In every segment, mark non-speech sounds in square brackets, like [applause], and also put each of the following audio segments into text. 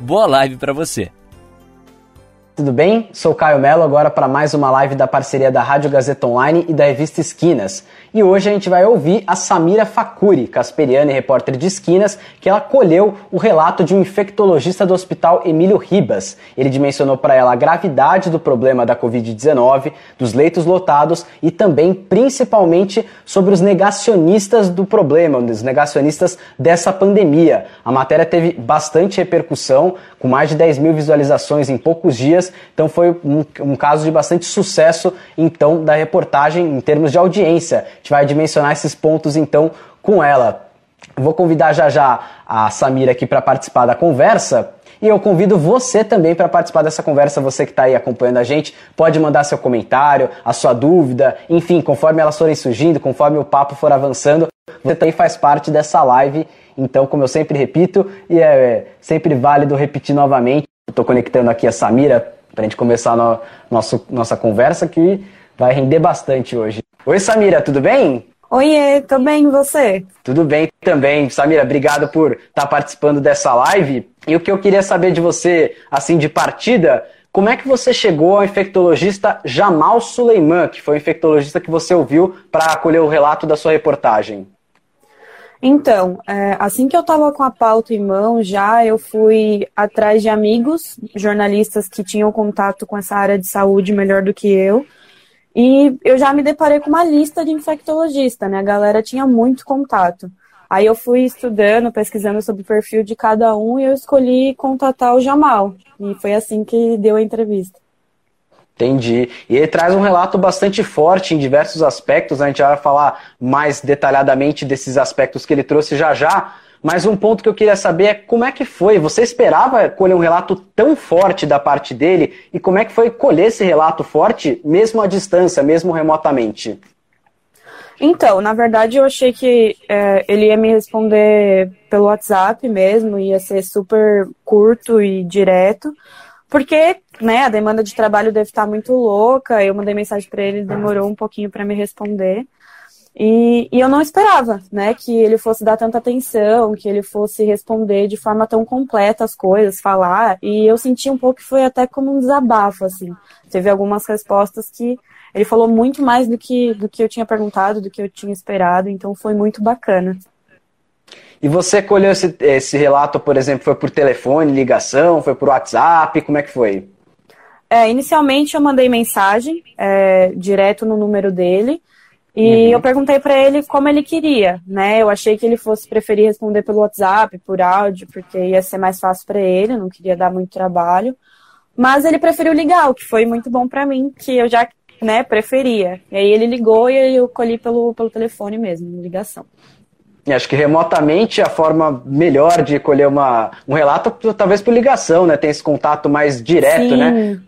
Boa live para você! Tudo bem? Sou Caio Mello agora para mais uma live da parceria da Rádio Gazeta Online e da revista Esquinas. E hoje a gente vai ouvir a Samira Facuri, casperiana e repórter de Esquinas, que ela colheu o relato de um infectologista do Hospital Emílio Ribas. Ele dimensionou para ela a gravidade do problema da Covid-19, dos leitos lotados e também, principalmente, sobre os negacionistas do problema, os negacionistas dessa pandemia. A matéria teve bastante repercussão, com mais de 10 mil visualizações em poucos dias, então foi um, um caso de bastante sucesso então da reportagem em termos de audiência. Gente vai dimensionar esses pontos então com ela. Vou convidar já já a Samira aqui para participar da conversa. E eu convido você também para participar dessa conversa, você que está aí acompanhando a gente. Pode mandar seu comentário, a sua dúvida, enfim, conforme elas forem surgindo, conforme o papo for avançando, você também faz parte dessa live. Então, como eu sempre repito, e é sempre válido repetir novamente, estou conectando aqui a Samira para a gente começar no, nosso, nossa conversa que vai render bastante hoje. Oi, Samira, tudo bem? Oiê, tô bem, e você? Tudo bem também. Samira, obrigado por estar tá participando dessa live. E o que eu queria saber de você, assim, de partida, como é que você chegou ao infectologista Jamal Suleiman, que foi o infectologista que você ouviu para acolher o relato da sua reportagem? Então, é, assim que eu estava com a pauta em mão, já eu fui atrás de amigos, jornalistas que tinham contato com essa área de saúde melhor do que eu. E eu já me deparei com uma lista de infectologista, né? A galera tinha muito contato. Aí eu fui estudando, pesquisando sobre o perfil de cada um e eu escolhi contatar o Jamal. E foi assim que deu a entrevista. Entendi. E ele traz um relato bastante forte em diversos aspectos. A gente vai falar mais detalhadamente desses aspectos que ele trouxe já já. Mas um ponto que eu queria saber é como é que foi? Você esperava colher um relato tão forte da parte dele? E como é que foi colher esse relato forte, mesmo à distância, mesmo remotamente? Então, na verdade, eu achei que é, ele ia me responder pelo WhatsApp mesmo, ia ser super curto e direto. Porque, né, a demanda de trabalho deve estar muito louca. Eu mandei mensagem para ele, demorou um pouquinho para me responder. E, e, eu não esperava, né, que ele fosse dar tanta atenção, que ele fosse responder de forma tão completa as coisas, falar. E eu senti um pouco que foi até como um desabafo, assim. Teve algumas respostas que ele falou muito mais do que, do que eu tinha perguntado, do que eu tinha esperado, então foi muito bacana. E você colheu esse, esse relato, por exemplo, foi por telefone, ligação, foi por WhatsApp, como é que foi? É, inicialmente eu mandei mensagem é, direto no número dele e uhum. eu perguntei para ele como ele queria, né? Eu achei que ele fosse preferir responder pelo WhatsApp, por áudio, porque ia ser mais fácil para ele, não queria dar muito trabalho. Mas ele preferiu ligar, o que foi muito bom para mim, que eu já, né, preferia. E aí ele ligou e eu colhi pelo, pelo telefone mesmo, ligação. Acho que remotamente a forma melhor de colher uma, um relato, talvez por ligação, né? Tem esse contato mais direto, né? Sim. né?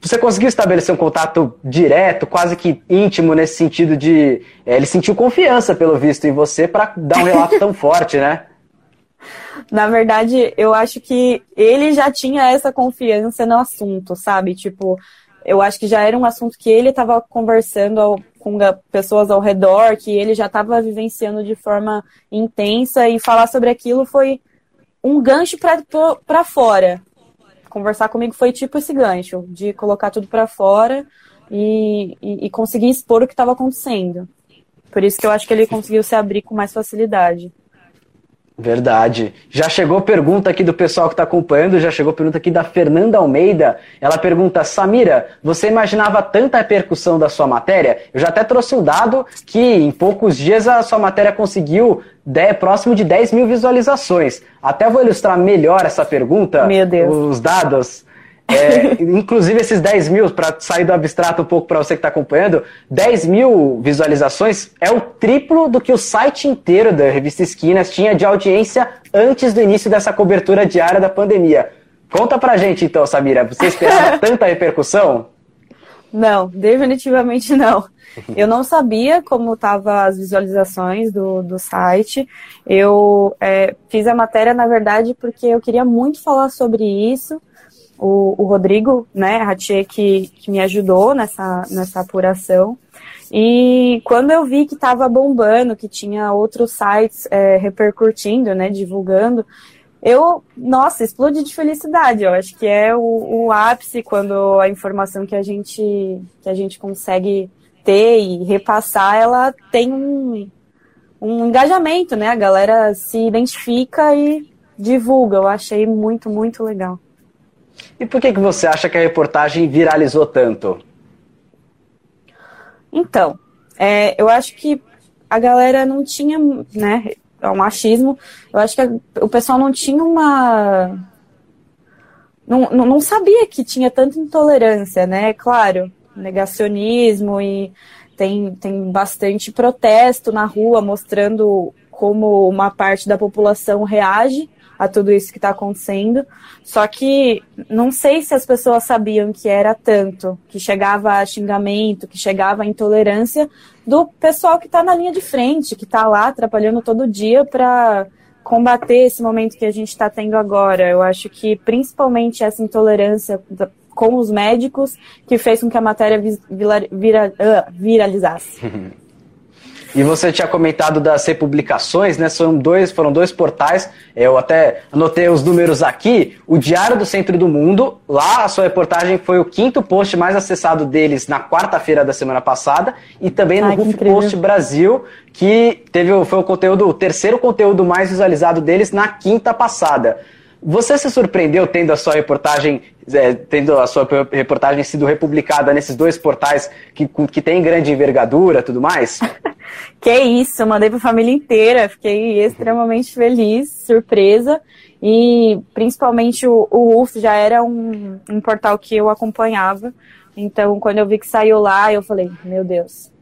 Você conseguiu estabelecer um contato direto, quase que íntimo, nesse sentido de. É, ele sentiu confiança, pelo visto, em você para dar um relato tão [laughs] forte, né? Na verdade, eu acho que ele já tinha essa confiança no assunto, sabe? Tipo, eu acho que já era um assunto que ele estava conversando com pessoas ao redor, que ele já estava vivenciando de forma intensa e falar sobre aquilo foi um gancho para fora. Conversar comigo foi tipo esse gancho, de colocar tudo para fora e, e, e conseguir expor o que estava acontecendo. Por isso que eu acho que ele conseguiu se abrir com mais facilidade. Verdade. Já chegou pergunta aqui do pessoal que está acompanhando, já chegou pergunta aqui da Fernanda Almeida. Ela pergunta: Samira, você imaginava tanta repercussão da sua matéria? Eu já até trouxe um dado que em poucos dias a sua matéria conseguiu de, próximo de 10 mil visualizações. Até vou ilustrar melhor essa pergunta. Meu Deus. Os dados. É, inclusive esses 10 mil, para sair do abstrato um pouco para você que está acompanhando, 10 mil visualizações é o triplo do que o site inteiro da revista Esquinas tinha de audiência antes do início dessa cobertura diária da pandemia. Conta pra gente então, Samira, você esperava [laughs] tanta repercussão? Não, definitivamente não. Eu não sabia como estavam as visualizações do, do site. Eu é, fiz a matéria, na verdade, porque eu queria muito falar sobre isso. O, o Rodrigo, né, Ratier, que, que me ajudou nessa, nessa apuração. E quando eu vi que estava bombando, que tinha outros sites é, repercutindo, né, divulgando, eu, nossa, explodi de felicidade. Eu acho que é o, o, ápice quando a informação que a gente que a gente consegue ter e repassar, ela tem um, um engajamento, né? A galera se identifica e divulga. Eu achei muito, muito legal. E por que, que você acha que a reportagem viralizou tanto? Então, é, eu acho que a galera não tinha, né? É um machismo. Eu acho que a, o pessoal não tinha uma. Não, não, não sabia que tinha tanta intolerância, né? Claro, negacionismo e tem, tem bastante protesto na rua mostrando como uma parte da população reage a tudo isso que está acontecendo. Só que não sei se as pessoas sabiam que era tanto, que chegava a xingamento, que chegava a intolerância do pessoal que está na linha de frente, que está lá trabalhando todo dia para combater esse momento que a gente está tendo agora. Eu acho que principalmente essa intolerância com os médicos que fez com que a matéria vira, vira, uh, viralizasse. [laughs] E você tinha comentado das republicações, né? São dois, foram dois portais. Eu até anotei os números aqui. O Diário do Centro do Mundo, lá a sua reportagem foi o quinto post mais acessado deles na quarta-feira da semana passada. E também no Ruf Post Brasil, que teve, foi o conteúdo, o terceiro conteúdo mais visualizado deles na quinta passada. Você se surpreendeu tendo a sua reportagem, é, tendo a sua reportagem sido republicada nesses dois portais que, que tem grande envergadura tudo mais? [laughs] que isso, eu mandei para a família inteira, fiquei extremamente feliz, surpresa. E principalmente o, o UF já era um, um portal que eu acompanhava. Então, quando eu vi que saiu lá, eu falei, meu Deus,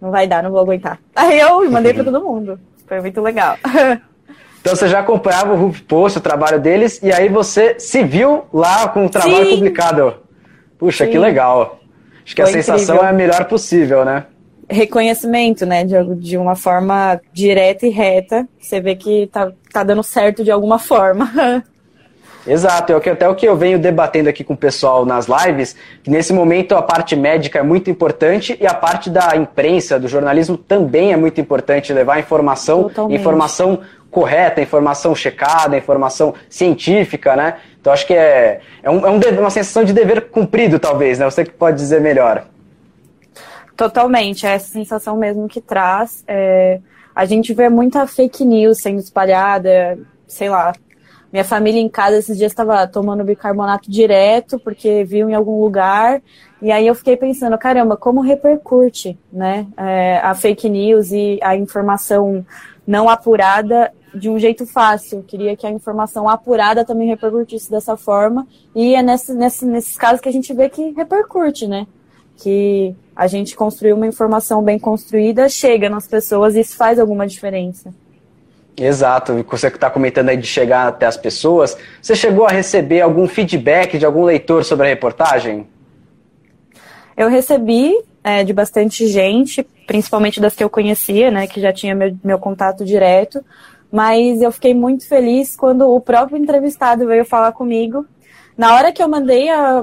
não vai dar, não vou aguentar. Aí eu mandei para todo mundo. Foi muito legal. [laughs] Então você já acompanhava o Roof Post, o trabalho deles, e aí você se viu lá com o trabalho Sim. publicado. Puxa, Sim. que legal. Acho que Foi a sensação incrível. é a melhor possível, né? Reconhecimento, né? De, de uma forma direta e reta. Você vê que tá, tá dando certo de alguma forma. [laughs] Exato, é até o que eu venho debatendo aqui com o pessoal nas lives, que nesse momento a parte médica é muito importante e a parte da imprensa, do jornalismo também é muito importante levar informação, Totalmente. informação correta, informação checada, informação científica, né? Então acho que é, é, um, é um uma sensação de dever cumprido, talvez, né? Você que pode dizer melhor. Totalmente, é essa sensação mesmo que traz. É, a gente vê muita fake news sendo espalhada, sei lá. Minha família em casa esses dias estava tomando bicarbonato direto porque viu em algum lugar e aí eu fiquei pensando, caramba, como repercute, né, é, a fake news e a informação não apurada de um jeito fácil. Eu queria que a informação apurada também repercutisse dessa forma. E é nesse, nesse, nesses casos que a gente vê que repercute, né? Que a gente construiu uma informação bem construída, chega nas pessoas e isso faz alguma diferença. Exato, você que está comentando aí de chegar até as pessoas, você chegou a receber algum feedback de algum leitor sobre a reportagem? Eu recebi é, de bastante gente, principalmente das que eu conhecia, né, que já tinha meu, meu contato direto, mas eu fiquei muito feliz quando o próprio entrevistado veio falar comigo. Na hora que eu mandei a,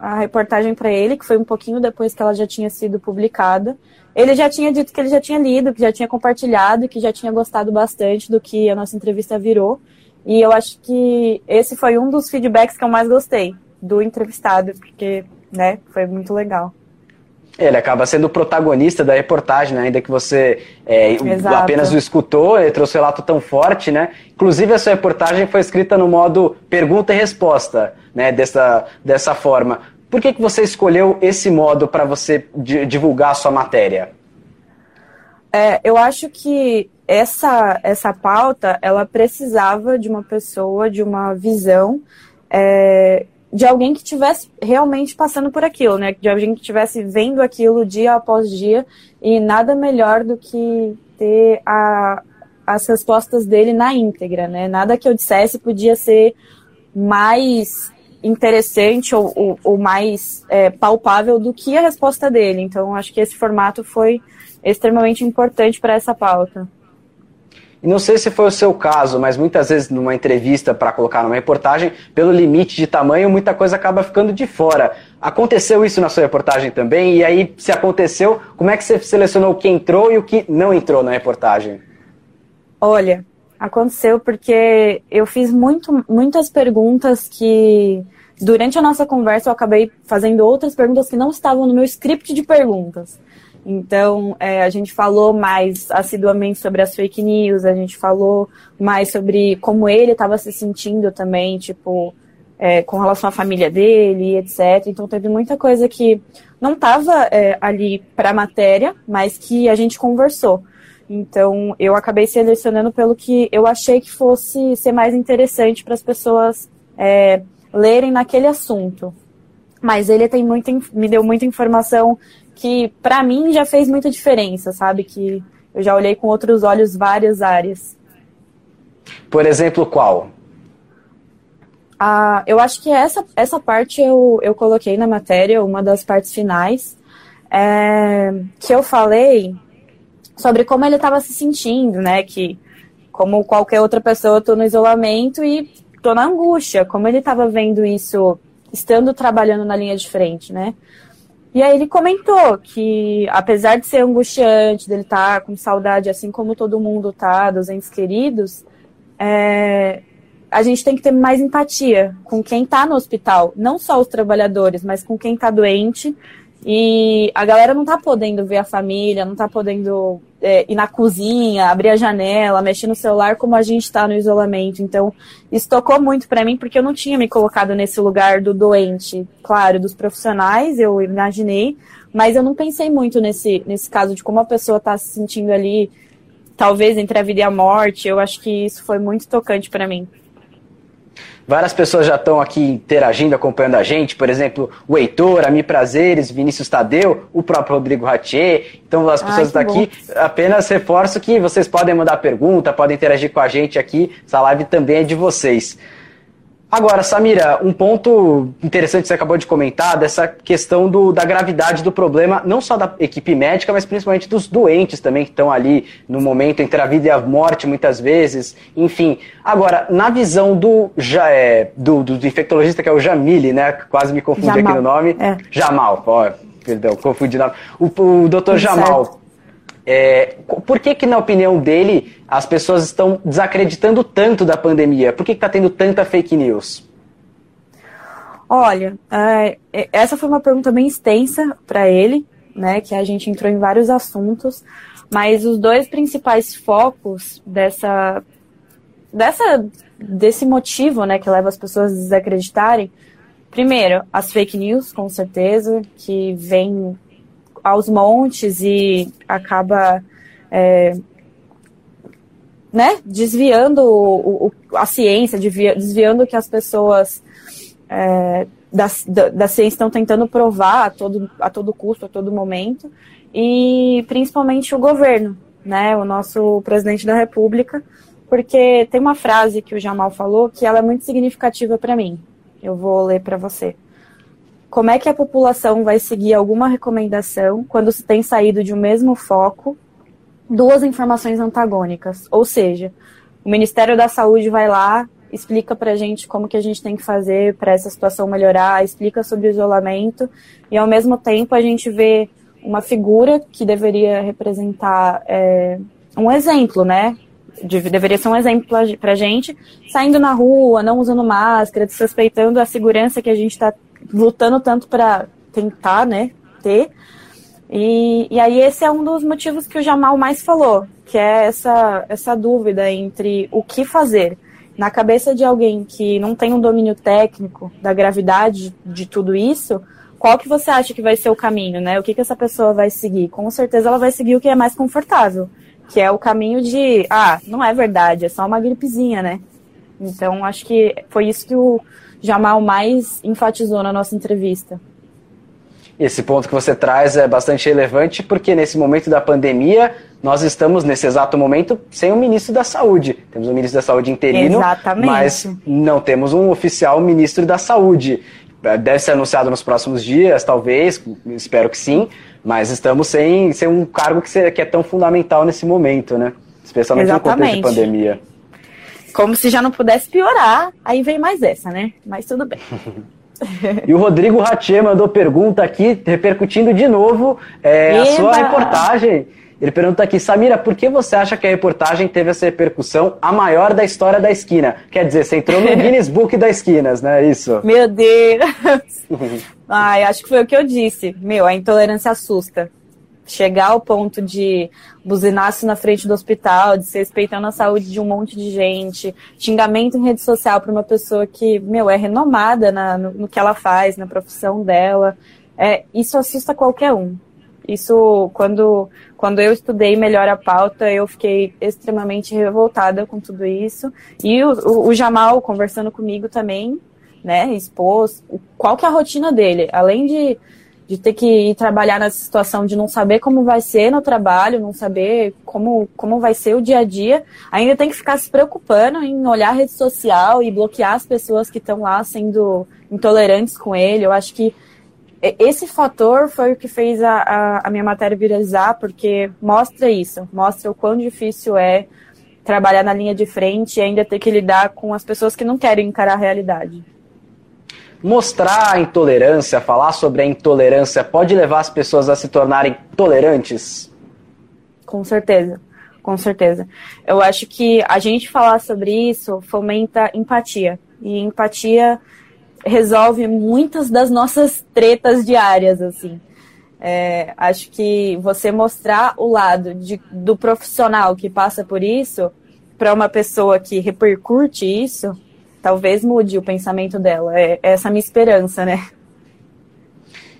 a reportagem para ele, que foi um pouquinho depois que ela já tinha sido publicada, ele já tinha dito que ele já tinha lido, que já tinha compartilhado, que já tinha gostado bastante do que a nossa entrevista virou. E eu acho que esse foi um dos feedbacks que eu mais gostei do entrevistado, porque, né, foi muito legal. Ele acaba sendo o protagonista da reportagem, né? ainda que você é, apenas o escutou, ele trouxe um relato tão forte, né? Inclusive, essa reportagem foi escrita no modo pergunta e resposta, né? Dessa, dessa forma. Por que, que você escolheu esse modo para você divulgar a sua matéria? É, eu acho que essa, essa pauta, ela precisava de uma pessoa, de uma visão é, de alguém que estivesse realmente passando por aquilo, né? De alguém que estivesse vendo aquilo dia após dia e nada melhor do que ter a, as respostas dele na íntegra, né? Nada que eu dissesse podia ser mais interessante ou, ou, ou mais é, palpável do que a resposta dele. Então, acho que esse formato foi extremamente importante para essa pauta. E não sei se foi o seu caso, mas muitas vezes numa entrevista para colocar numa reportagem, pelo limite de tamanho, muita coisa acaba ficando de fora. Aconteceu isso na sua reportagem também? E aí, se aconteceu, como é que você selecionou o que entrou e o que não entrou na reportagem? Olha, aconteceu porque eu fiz muito, muitas perguntas que durante a nossa conversa eu acabei fazendo outras perguntas que não estavam no meu script de perguntas. Então, é, a gente falou mais assiduamente sobre as fake news, a gente falou mais sobre como ele estava se sentindo também, tipo, é, com relação à família dele, etc. Então, teve muita coisa que não estava é, ali para a matéria, mas que a gente conversou. Então, eu acabei selecionando pelo que eu achei que fosse ser mais interessante para as pessoas é, lerem naquele assunto. Mas ele tem muito, me deu muita informação que para mim já fez muita diferença, sabe? Que eu já olhei com outros olhos várias áreas. Por exemplo, qual? Ah, eu acho que essa, essa parte eu, eu coloquei na matéria, uma das partes finais, é, que eu falei sobre como ele estava se sentindo, né? Que, como qualquer outra pessoa, eu tô no isolamento e tô na angústia, como ele estava vendo isso estando trabalhando na linha de frente, né? E aí ele comentou que, apesar de ser angustiante, dele estar tá com saudade, assim como todo mundo tá, dos entes queridos, é, a gente tem que ter mais empatia com quem está no hospital, não só os trabalhadores, mas com quem está doente e a galera não tá podendo ver a família, não tá podendo é, ir na cozinha, abrir a janela, mexer no celular como a gente tá no isolamento. Então, isso tocou muito para mim porque eu não tinha me colocado nesse lugar do doente. Claro, dos profissionais, eu imaginei, mas eu não pensei muito nesse, nesse caso de como a pessoa tá se sentindo ali, talvez entre a vida e a morte. Eu acho que isso foi muito tocante para mim. Várias pessoas já estão aqui interagindo, acompanhando a gente, por exemplo, o Heitor, a Mi Prazeres, Vinícius Tadeu, o próprio Rodrigo Ratier. Então, as pessoas estão aqui. Apenas reforço que vocês podem mandar pergunta, podem interagir com a gente aqui. Essa live também é de vocês. Agora, Samira, um ponto interessante que você acabou de comentar, dessa questão do, da gravidade do problema, não só da equipe médica, mas principalmente dos doentes também, que estão ali no momento entre a vida e a morte, muitas vezes. Enfim, agora, na visão do, já, é, do, do, infectologista, que é o Jamile, né? Quase me confundi Jamal. aqui no nome. É. Jamal, ó, perdão, confundi o nome. O, o doutor Jamal. Certo. É, por que, que, na opinião dele, as pessoas estão desacreditando tanto da pandemia? Por que está tendo tanta fake news? Olha, é, é, essa foi uma pergunta bem extensa para ele, né? Que a gente entrou em vários assuntos, mas os dois principais focos dessa, dessa, desse motivo, né, que leva as pessoas a desacreditarem, primeiro, as fake news, com certeza, que vem aos montes e acaba é, né, desviando o, o, a ciência, desviando o que as pessoas é, da, da, da, ciência estão tentando provar a todo, a todo custo, a todo momento, e principalmente o governo, né, o nosso presidente da República, porque tem uma frase que o Jamal falou que ela é muito significativa para mim. Eu vou ler para você como é que a população vai seguir alguma recomendação quando se tem saído de um mesmo foco duas informações antagônicas? Ou seja, o Ministério da Saúde vai lá, explica para a gente como que a gente tem que fazer para essa situação melhorar, explica sobre o isolamento e ao mesmo tempo a gente vê uma figura que deveria representar é, um exemplo, né? deveria ser um exemplo para a gente, saindo na rua, não usando máscara, desrespeitando a segurança que a gente está lutando tanto para tentar, né, ter. E, e aí esse é um dos motivos que o Jamal mais falou, que é essa, essa dúvida entre o que fazer. Na cabeça de alguém que não tem um domínio técnico da gravidade de tudo isso, qual que você acha que vai ser o caminho, né? O que, que essa pessoa vai seguir? Com certeza ela vai seguir o que é mais confortável, que é o caminho de, ah, não é verdade, é só uma gripezinha, né? Então acho que foi isso que o, Jamal mais enfatizou na nossa entrevista. Esse ponto que você traz é bastante relevante porque nesse momento da pandemia nós estamos, nesse exato momento, sem o ministro da Saúde. Temos o ministro da Saúde interino, Exatamente. mas não temos um oficial ministro da Saúde. Deve ser anunciado nos próximos dias, talvez, espero que sim, mas estamos sem, sem um cargo que, que é tão fundamental nesse momento, né? Especialmente Exatamente. no contexto de pandemia. Como se já não pudesse piorar, aí vem mais essa, né? Mas tudo bem. E o Rodrigo Ratier mandou pergunta aqui, repercutindo de novo é, a sua reportagem. Ele pergunta aqui, Samira, por que você acha que a reportagem teve essa repercussão a maior da história da esquina? Quer dizer, você entrou no [laughs] Guinness Book das esquinas, né? Isso. Meu Deus! [laughs] Ai, acho que foi o que eu disse. Meu, a intolerância assusta. Chegar ao ponto de buzinaço na frente do hospital, de se respeitando a saúde de um monte de gente, xingamento em rede social para uma pessoa que, meu, é renomada na, no, no, que ela faz, na profissão dela. É, isso assusta qualquer um. Isso, quando, quando eu estudei melhor a pauta, eu fiquei extremamente revoltada com tudo isso. E o, o, o Jamal, conversando comigo também, né, expôs qual que é a rotina dele. Além de, de ter que ir trabalhar nessa situação de não saber como vai ser no trabalho, não saber como, como vai ser o dia a dia, ainda tem que ficar se preocupando em olhar a rede social e bloquear as pessoas que estão lá sendo intolerantes com ele. Eu acho que esse fator foi o que fez a, a, a, minha matéria viralizar, porque mostra isso, mostra o quão difícil é trabalhar na linha de frente e ainda ter que lidar com as pessoas que não querem encarar a realidade. Mostrar a intolerância, falar sobre a intolerância, pode levar as pessoas a se tornarem tolerantes? Com certeza, com certeza. Eu acho que a gente falar sobre isso fomenta empatia. E empatia resolve muitas das nossas tretas diárias, assim. É, acho que você mostrar o lado de, do profissional que passa por isso para uma pessoa que repercute isso, talvez mude o pensamento dela. É, é essa a minha esperança, né?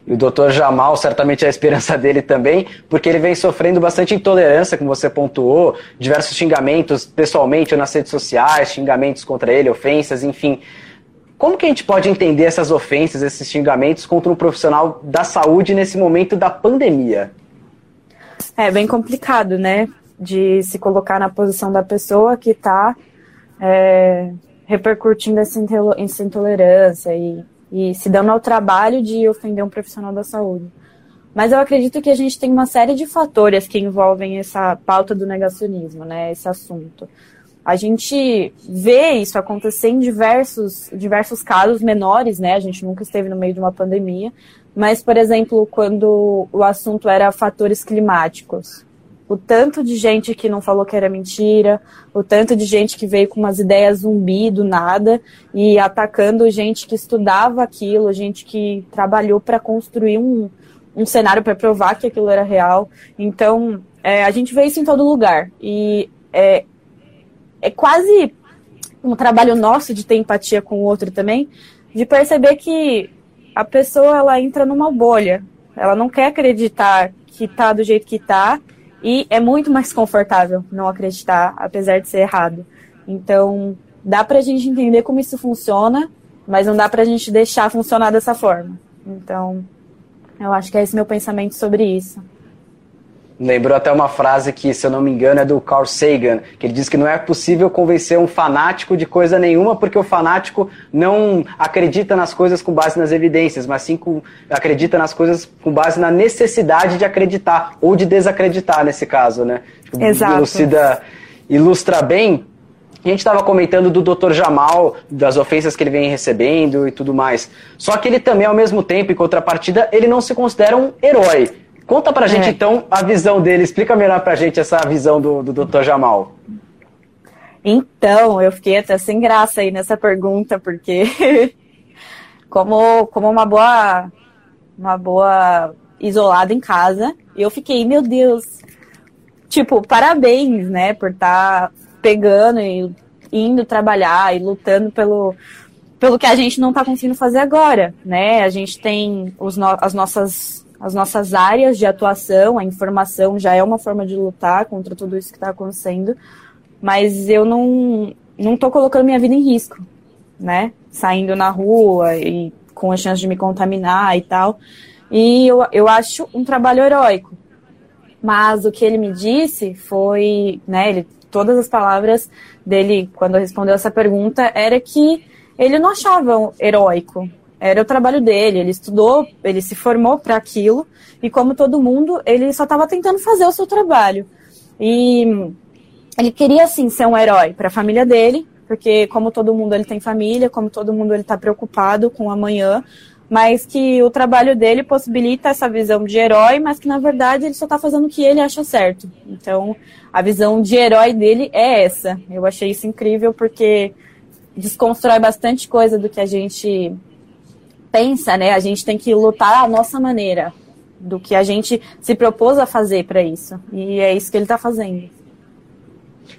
E o doutor Jamal, certamente é a esperança [laughs] dele também, porque ele vem sofrendo bastante intolerância, como você pontuou, diversos xingamentos pessoalmente ou nas redes sociais, xingamentos contra ele, ofensas, enfim. Como que a gente pode entender essas ofensas, esses xingamentos contra um profissional da saúde nesse momento da pandemia? É bem complicado, né? De se colocar na posição da pessoa que está é, repercutindo essa intolerância e, e se dando ao trabalho de ofender um profissional da saúde. Mas eu acredito que a gente tem uma série de fatores que envolvem essa pauta do negacionismo, né? Esse assunto. A gente vê isso acontecer em diversos, diversos casos menores, né? A gente nunca esteve no meio de uma pandemia. Mas, por exemplo, quando o assunto era fatores climáticos, o tanto de gente que não falou que era mentira, o tanto de gente que veio com umas ideias zumbi do nada e atacando gente que estudava aquilo, gente que trabalhou para construir um, um cenário para provar que aquilo era real. Então, é, a gente vê isso em todo lugar. E é, é quase um trabalho nosso de ter empatia com o outro também, de perceber que a pessoa ela entra numa bolha. Ela não quer acreditar que tá do jeito que tá e é muito mais confortável não acreditar, apesar de ser errado. Então, dá pra gente entender como isso funciona, mas não dá pra gente deixar funcionar dessa forma. Então, eu acho que é esse meu pensamento sobre isso. Lembrou até uma frase que, se eu não me engano, é do Carl Sagan, que ele diz que não é possível convencer um fanático de coisa nenhuma, porque o fanático não acredita nas coisas com base nas evidências, mas sim com, acredita nas coisas com base na necessidade de acreditar, ou de desacreditar nesse caso, né? Exato. Ilucida, ilustra bem. A gente estava comentando do Dr. Jamal, das ofensas que ele vem recebendo e tudo mais. Só que ele também, ao mesmo tempo, em contrapartida, ele não se considera um herói Conta pra gente, é. então, a visão dele. Explica melhor pra gente essa visão do, do Dr. Jamal. Então, eu fiquei até sem graça aí nessa pergunta, porque [laughs] como, como uma boa uma boa isolada em casa, eu fiquei, meu Deus, tipo, parabéns, né, por estar tá pegando e indo trabalhar e lutando pelo, pelo que a gente não está conseguindo fazer agora, né? A gente tem os no, as nossas as nossas áreas de atuação, a informação já é uma forma de lutar contra tudo isso que está acontecendo, mas eu não não estou colocando minha vida em risco, né? Saindo na rua e com a chance de me contaminar e tal. E eu, eu acho um trabalho heróico. Mas o que ele me disse foi, né, ele, todas as palavras dele quando respondeu essa pergunta era que ele não achava heróico. Era o trabalho dele, ele estudou, ele se formou para aquilo, e como todo mundo, ele só estava tentando fazer o seu trabalho. E ele queria, assim, ser um herói para a família dele, porque como todo mundo ele tem família, como todo mundo ele está preocupado com o amanhã, mas que o trabalho dele possibilita essa visão de herói, mas que na verdade ele só está fazendo o que ele acha certo. Então, a visão de herói dele é essa. Eu achei isso incrível porque desconstrói bastante coisa do que a gente pensa, né? A gente tem que lutar à nossa maneira, do que a gente se propôs a fazer para isso. E é isso que ele está fazendo.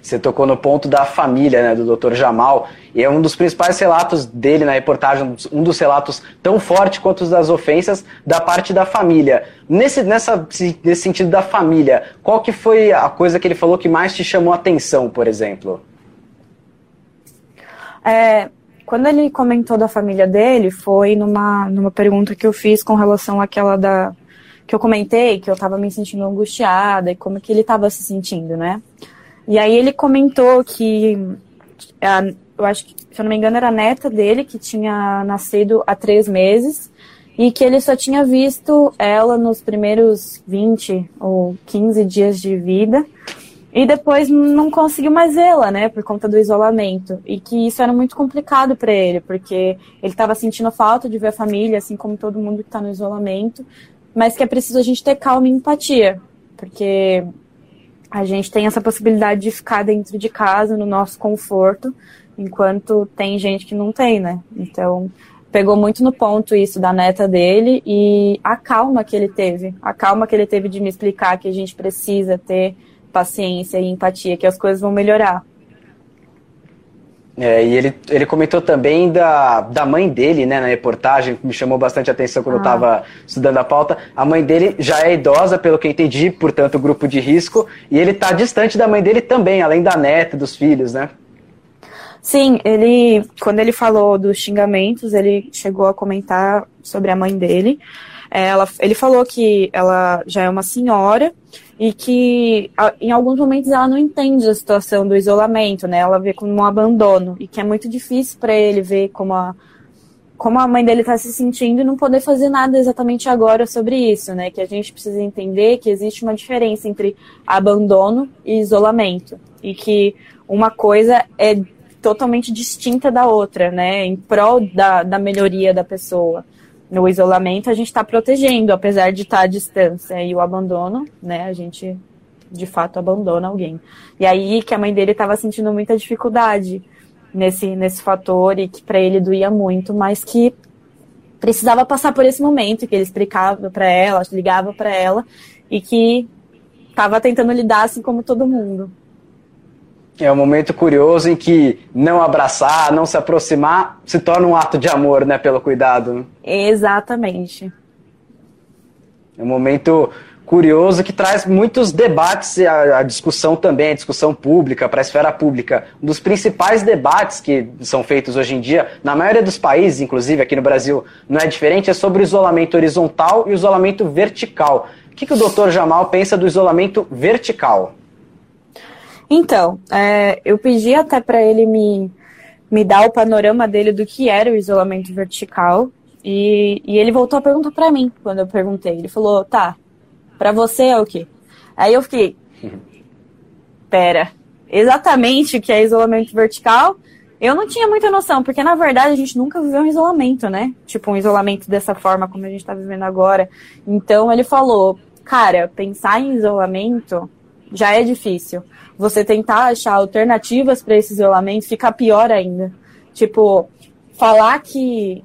Você tocou no ponto da família, né, do Dr. Jamal, e é um dos principais relatos dele na reportagem, um dos relatos tão forte quanto os das ofensas da parte da família. Nesse, nessa, nesse sentido da família, qual que foi a coisa que ele falou que mais te chamou a atenção, por exemplo? É, quando ele comentou da família dele, foi numa, numa pergunta que eu fiz com relação àquela da. que eu comentei, que eu estava me sentindo angustiada e como que ele estava se sentindo, né? E aí ele comentou que. A, eu acho que, se eu não me engano, era a neta dele, que tinha nascido há três meses, e que ele só tinha visto ela nos primeiros 20 ou 15 dias de vida. E depois não conseguiu mais vê-la, né, por conta do isolamento. E que isso era muito complicado para ele, porque ele estava sentindo falta de ver a família, assim como todo mundo que está no isolamento, mas que é preciso a gente ter calma e empatia, porque a gente tem essa possibilidade de ficar dentro de casa, no nosso conforto, enquanto tem gente que não tem, né? Então, pegou muito no ponto isso da neta dele e a calma que ele teve, a calma que ele teve de me explicar que a gente precisa ter paciência e empatia, que as coisas vão melhorar. É, e ele, ele comentou também da, da mãe dele, né, na reportagem, que me chamou bastante atenção quando ah. eu estava estudando a pauta. A mãe dele já é idosa, pelo que entendi, portanto, grupo de risco, e ele está distante da mãe dele também, além da neta, dos filhos, né? Sim, ele, quando ele falou dos xingamentos, ele chegou a comentar sobre a mãe dele. Ela, ele falou que ela já é uma senhora e que em alguns momentos ela não entende a situação do isolamento, né? Ela vê como um abandono e que é muito difícil para ele ver como a como a mãe dele está se sentindo e não poder fazer nada exatamente agora sobre isso, né? Que a gente precisa entender que existe uma diferença entre abandono e isolamento e que uma coisa é totalmente distinta da outra, né? Em prol da, da melhoria da pessoa no isolamento a gente está protegendo, apesar de estar tá à distância. E o abandono, né, a gente de fato abandona alguém. E aí que a mãe dele estava sentindo muita dificuldade nesse, nesse fator e que para ele doía muito, mas que precisava passar por esse momento, que ele explicava para ela, ligava para ela e que estava tentando lidar assim como todo mundo. É um momento curioso em que não abraçar, não se aproximar, se torna um ato de amor, né, pelo cuidado. Exatamente. É um momento curioso que traz muitos debates, a, a discussão também, a discussão pública, para a esfera pública. Um dos principais debates que são feitos hoje em dia, na maioria dos países, inclusive aqui no Brasil, não é diferente, é sobre o isolamento horizontal e o isolamento vertical. O que, que o doutor Jamal pensa do isolamento vertical? Então, é, eu pedi até para ele me, me dar o panorama dele do que era o isolamento vertical. E, e ele voltou a perguntar para mim quando eu perguntei. Ele falou: tá, para você é o quê? Aí eu fiquei: [laughs] pera, exatamente o que é isolamento vertical? Eu não tinha muita noção, porque na verdade a gente nunca viveu um isolamento, né? Tipo, um isolamento dessa forma como a gente tá vivendo agora. Então ele falou: cara, pensar em isolamento já é difícil você tentar achar alternativas para esse isolamento fica pior ainda. Tipo, falar que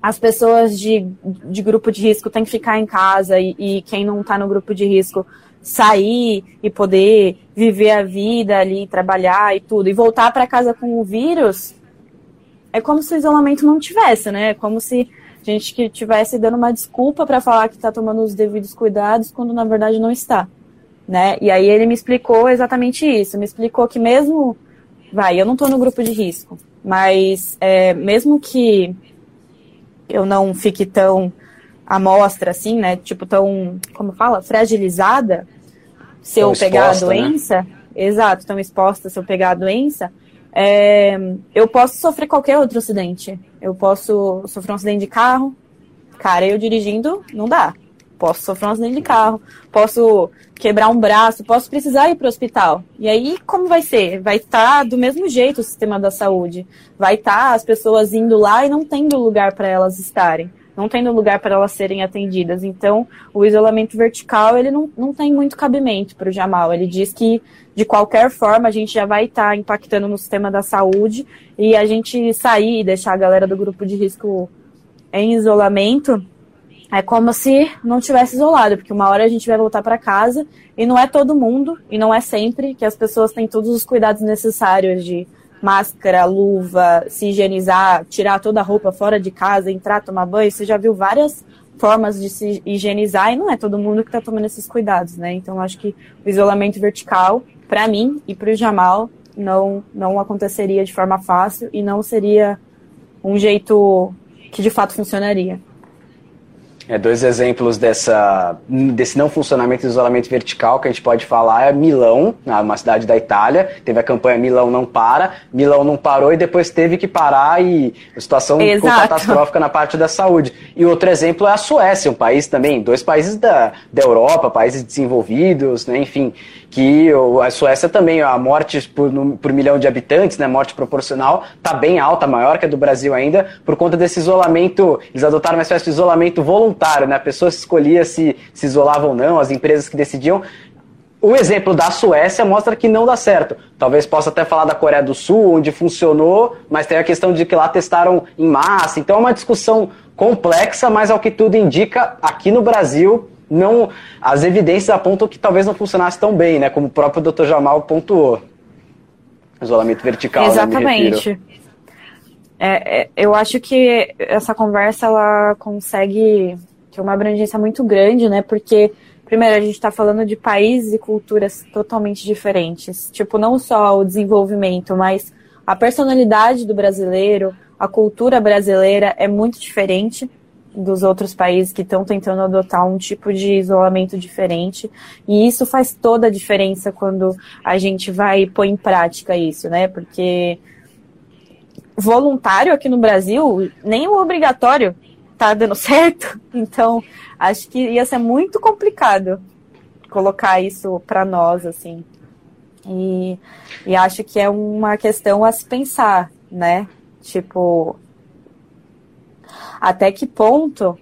as pessoas de, de grupo de risco têm que ficar em casa e, e quem não está no grupo de risco sair e poder viver a vida ali, trabalhar e tudo, e voltar para casa com o vírus, é como se o isolamento não tivesse, né? É como se a gente que tivesse dando uma desculpa para falar que está tomando os devidos cuidados, quando na verdade não está né? E aí ele me explicou exatamente isso, me explicou que mesmo, vai, eu não estou no grupo de risco, mas é, mesmo que eu não fique tão à mostra, assim, né? Tipo, tão, como fala, fragilizada, se eu pegar a né? doença, né? exato, estão expostas se eu pegar a doença, é, eu posso sofrer qualquer outro acidente. Eu posso sofrer um acidente de carro, cara, eu dirigindo, não dá. Posso sofrer um acidente de carro, posso quebrar um braço, posso precisar ir para o hospital. E aí, como vai ser? Vai estar tá do mesmo jeito o sistema da saúde. Vai estar tá as pessoas indo lá e não tendo lugar para elas estarem não tendo lugar para elas serem atendidas. Então, o isolamento vertical, ele não, não tem muito cabimento para o Jamal. Ele diz que, de qualquer forma, a gente já vai estar tá impactando no sistema da saúde e a gente sair e deixar a galera do grupo de risco em isolamento é como se não tivesse isolado, porque uma hora a gente vai voltar para casa e não é todo mundo e não é sempre que as pessoas têm todos os cuidados necessários de máscara, luva, se higienizar, tirar toda a roupa fora de casa, entrar, tomar banho. Você já viu várias formas de se higienizar e não é todo mundo que está tomando esses cuidados, né? Então acho que o isolamento vertical, para mim e para o Jamal, não não aconteceria de forma fácil e não seria um jeito que de fato funcionaria. É, dois exemplos dessa, desse não funcionamento do isolamento vertical que a gente pode falar é Milão, uma cidade da Itália, teve a campanha Milão não para, Milão não parou e depois teve que parar e a situação ficou catastrófica na parte da saúde. E outro exemplo é a Suécia, um país também, dois países da, da Europa, países desenvolvidos, né, enfim, que a Suécia também, a morte por, por milhão de habitantes, né, morte proporcional, está bem alta, maior que a do Brasil ainda, por conta desse isolamento, eles adotaram uma espécie de isolamento voluntário, né, a pessoa escolhia se se isolava ou não, as empresas que decidiam, o exemplo da Suécia mostra que não dá certo. Talvez possa até falar da Coreia do Sul, onde funcionou, mas tem a questão de que lá testaram em massa. Então é uma discussão complexa, mas ao que tudo indica, aqui no Brasil não as evidências apontam que talvez não funcionasse tão bem, né? Como o próprio Dr. Jamal pontuou. Isolamento vertical. Né, Exatamente. Né, é, é, eu acho que essa conversa ela consegue ter uma abrangência muito grande, né? Porque primeiro a gente está falando de países e culturas totalmente diferentes. Tipo, não só o desenvolvimento, mas a personalidade do brasileiro, a cultura brasileira é muito diferente dos outros países que estão tentando adotar um tipo de isolamento diferente. E isso faz toda a diferença quando a gente vai pôr em prática isso, né? Porque voluntário aqui no Brasil, nem o obrigatório tá dando [laughs] certo. Então, acho que ia ser muito complicado colocar isso para nós, assim. E, e acho que é uma questão a se pensar, né? Tipo, até que ponto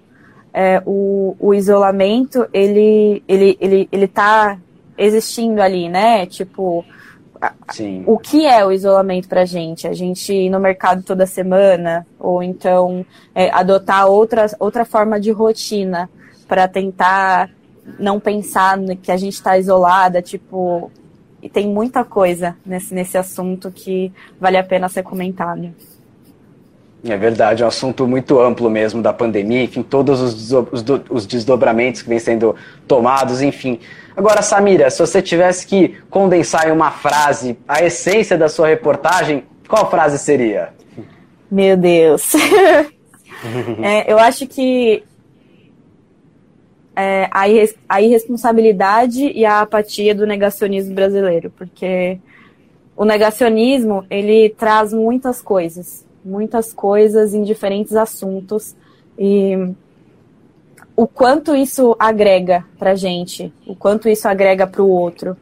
é, o, o isolamento ele ele ele ele está existindo ali, né? Tipo, Sim. o que é o isolamento para a gente? A gente ir no mercado toda semana ou então é, adotar outra outra forma de rotina para tentar não pensar que a gente está isolada, tipo, e tem muita coisa nesse, nesse assunto que vale a pena ser comentado. É verdade, é um assunto muito amplo mesmo da pandemia, enfim, todos os, os, os desdobramentos que vêm sendo tomados, enfim. Agora, Samira, se você tivesse que condensar em uma frase a essência da sua reportagem, qual frase seria? Meu Deus. [laughs] é, eu acho que é, a, a irresponsabilidade e a apatia do negacionismo brasileiro, porque o negacionismo ele traz muitas coisas muitas coisas em diferentes assuntos. E o quanto isso agrega para gente, o quanto isso agrega para o outro.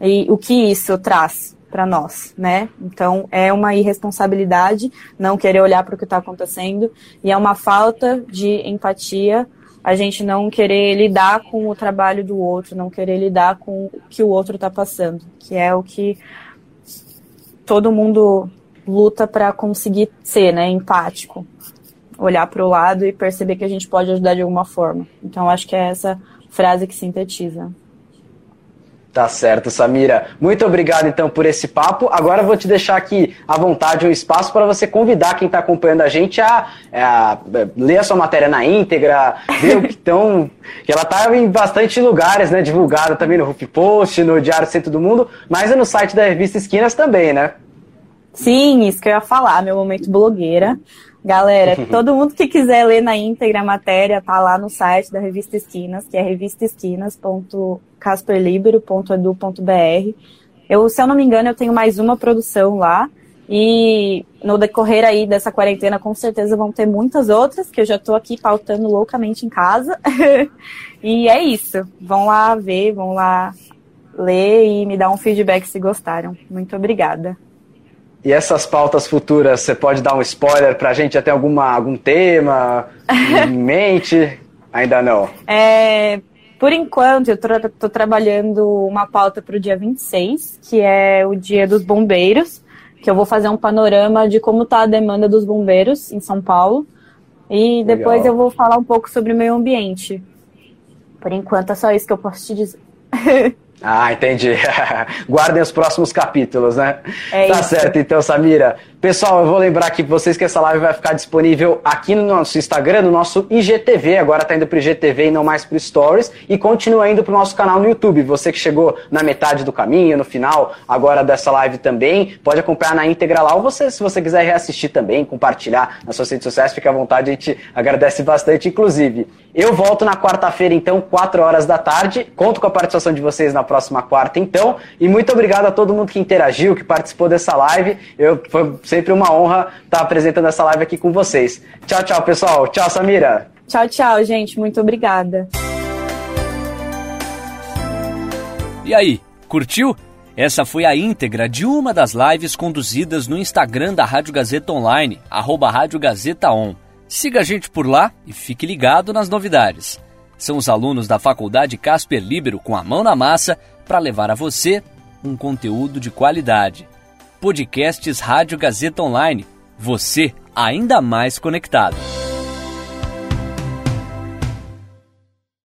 E o que isso traz para nós, né? Então é uma irresponsabilidade não querer olhar para o que está acontecendo. E é uma falta de empatia a gente não querer lidar com o trabalho do outro, não querer lidar com o que o outro está passando, que é o que todo mundo luta para conseguir ser, né, empático, olhar para o lado e perceber que a gente pode ajudar de alguma forma. Então acho que é essa frase que sintetiza. Tá certo, Samira. Muito obrigado então por esse papo. Agora vou te deixar aqui à vontade um espaço para você convidar quem está acompanhando a gente a, a, ler a sua matéria na íntegra, ver o que estão. ela está em bastante lugares, né? Divulgada também no HuffPost, no Diário Centro do Mundo, mas é no site da revista Esquinas também, né? Sim, isso que eu ia falar, meu momento blogueira. Galera, [laughs] todo mundo que quiser ler na íntegra a matéria, tá lá no site da Revista Esquinas, que é revistaesquinas.casperlibero.edu.br. Eu, se eu não me engano, eu tenho mais uma produção lá. E no decorrer aí dessa quarentena, com certeza vão ter muitas outras, que eu já estou aqui pautando loucamente em casa. [laughs] e é isso. Vão lá ver, vão lá ler e me dar um feedback se gostaram. Muito obrigada. E essas pautas futuras, você pode dar um spoiler para a gente? Já tem alguma, algum tema em [laughs] mente? Ainda não. É, por enquanto, eu estou trabalhando uma pauta para o dia 26, que é o dia dos bombeiros que eu vou fazer um panorama de como está a demanda dos bombeiros em São Paulo. E depois Legal. eu vou falar um pouco sobre o meio ambiente. Por enquanto é só isso que eu posso te dizer. [laughs] Ah, entendi. [laughs] Guardem os próximos capítulos, né? É tá isso. certo, então, Samira. Pessoal, eu vou lembrar aqui para vocês que essa live vai ficar disponível aqui no nosso Instagram, no nosso IGTV. Agora tá indo pro IGTV e não mais pro Stories. E continua indo pro nosso canal no YouTube. Você que chegou na metade do caminho, no final agora dessa live também, pode acompanhar na íntegra lá. Ou você, se você quiser reassistir também, compartilhar nas suas redes sociais, fique à vontade, a gente agradece bastante, inclusive. Eu volto na quarta-feira, então, 4 horas da tarde. Conto com a participação de vocês na próxima quarta, então. E muito obrigado a todo mundo que interagiu, que participou dessa live. Eu, foi sempre uma honra estar apresentando essa live aqui com vocês. Tchau, tchau, pessoal. Tchau, Samira. Tchau, tchau, gente. Muito obrigada. E aí, curtiu? Essa foi a íntegra de uma das lives conduzidas no Instagram da Rádio Gazeta Online, arroba Rádio Gazeta On. Siga a gente por lá e fique ligado nas novidades. São os alunos da Faculdade Casper Libero com a mão na massa para levar a você um conteúdo de qualidade. Podcasts Rádio Gazeta Online. Você ainda mais conectado.